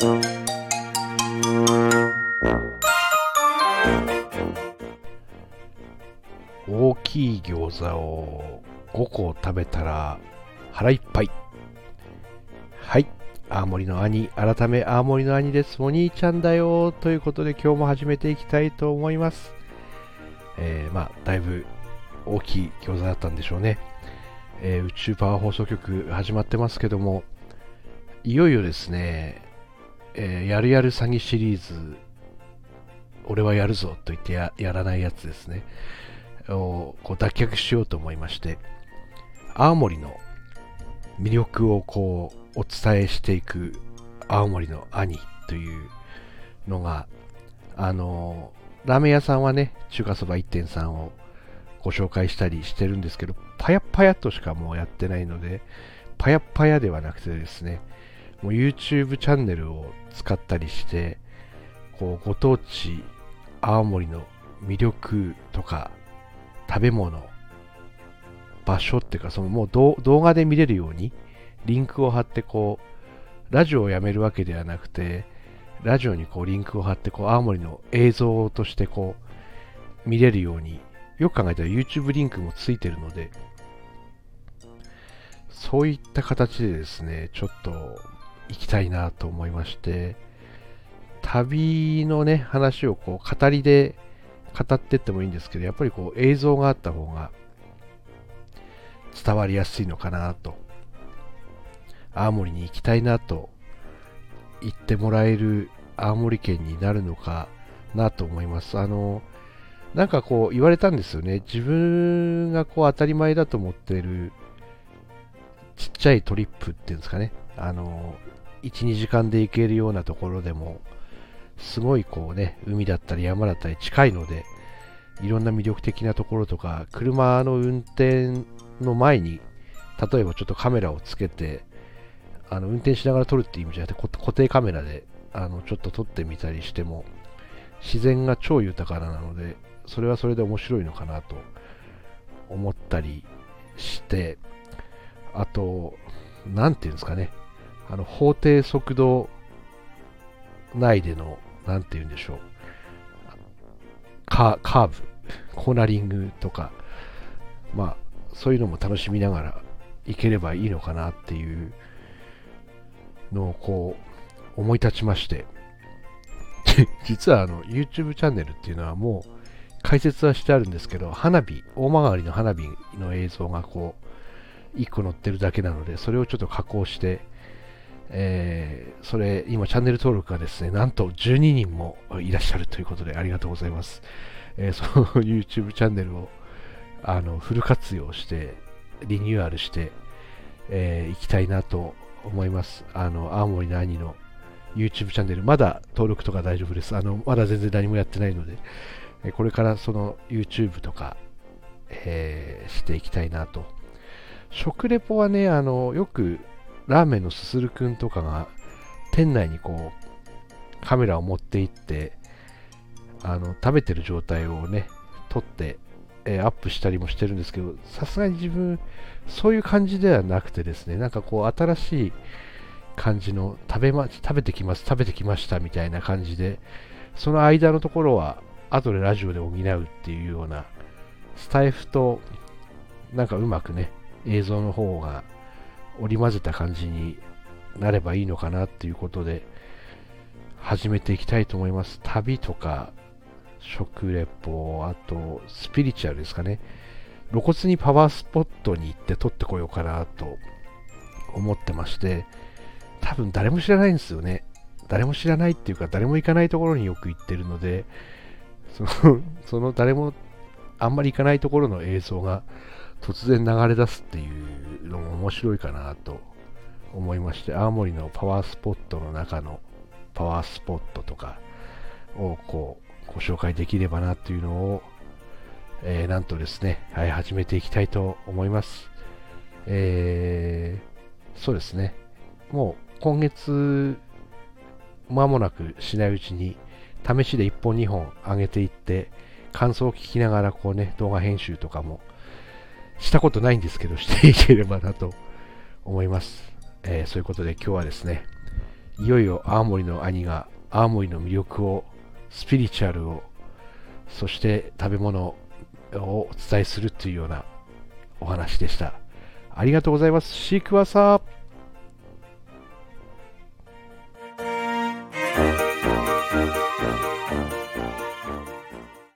大きい餃子を5個食べたら腹いっぱい。はい。青森の兄、改め青森の兄です。お兄ちゃんだよ。ということで今日も始めていきたいと思います。えー、まあ、だいぶ大きい餃子だったんでしょうね。えー、宇宙パワー放送局始まってますけども、いよいよですね、えー、やるやる詐欺シリーズ、俺はやるぞと言ってやらないやつですね、をこう脱却しようと思いまして、青森の魅力をこうお伝えしていく青森の兄というのが、あのラーメン屋さんはね、中華そば1.3をご紹介したりしてるんですけど、パヤパヤとしかもうやってないので、パヤパヤではなくてですね、もう YouTube チャンネルを使ったりして、こうご当地青森の魅力とか食べ物、場所っていうか、そのもう動画で見れるようにリンクを貼ってこう、ラジオをやめるわけではなくて、ラジオにこうリンクを貼ってこう青森の映像としてこう見れるようによく考えたら YouTube リンクもついてるのでそういった形でですねちょっと行きたいなと思いまして旅のね話をこう語りで語ってってもいいんですけどやっぱりこう映像があった方が伝わりやすいのかなと青森に行きたいなと言ってもらえる青森県になるのかなと思います。あの、なんかこう言われたんですよね。自分がこう当たり前だと思ってるちっちゃいトリップっていうんですかね。あの、1、2時間で行けるようなところでも、すごいこうね、海だったり山だったり近いので、いろんな魅力的なところとか、車の運転の前に、例えばちょっとカメラをつけて、あの運転しながら撮るっていう意味じゃなくて固定カメラであのちょっと撮ってみたりしても自然が超豊かなのでそれはそれで面白いのかなと思ったりしてあと何ていうんですかね。あの法定速度内での何て言うんでしょう。カーブ。コーナリングとか。まあそういうのも楽しみながらいければいいのかなっていうのをこう思い立ちまして。実はあの YouTube チャンネルっていうのはもう解説はしてあるんですけど花火大曲の花火の映像がこう1個載ってるだけなのでそれをちょっと加工してえー、それ、今、チャンネル登録がですね、なんと12人もいらっしゃるということで、ありがとうございます。えー、その YouTube チャンネルをあのフル活用して、リニューアルして、えー、いきたいなと思います。あの、青森の兄の YouTube チャンネル、まだ登録とか大丈夫です。あの、まだ全然何もやってないので、えこれからその YouTube とか、え、していきたいなと。食レポはね、あの、よくラーメンのすするくんとかが店内にこうカメラを持って行ってあの食べてる状態をね撮って、えー、アップしたりもしてるんですけどさすがに自分そういう感じではなくてですね、なんかこう新しい感じの食べ,、ま、食べてきます、食べてきましたみたいな感じで、その間のところは後でラジオで補うっていうようなスタイフとなんかうまくね、映像の方が織り交ぜた感じになればいいのかなっていうことで始めていきたいと思います。旅とか食レポ、あとスピリチュアルですかね。露骨にパワースポットに行って撮ってこようかなと思ってまして、多分誰も知らないんですよね。誰も知らないっていうか、誰も行かないところによく行ってるので、そのその誰もあんまり行かないところの映像が突然流れ出すっていうのも面白いかなと思いまして、青森のパワースポットの中のパワースポットとかをこうご紹介できればなっていうのをえー、なんとですね、はい、始めていきたいと思います。えー、そうですね、もう今月、間もなくしないうちに、試しで1本2本上げていって、感想を聞きながら、こうね、動画編集とかも、したことないんですけど、していければなと思います。えー、そういうことで今日はですね、いよいよ青森の兄が青森の魅力を、スピリチュアルを、そして食べ物をお伝えするというようなお話でした。ありがとうございます。シークワーサー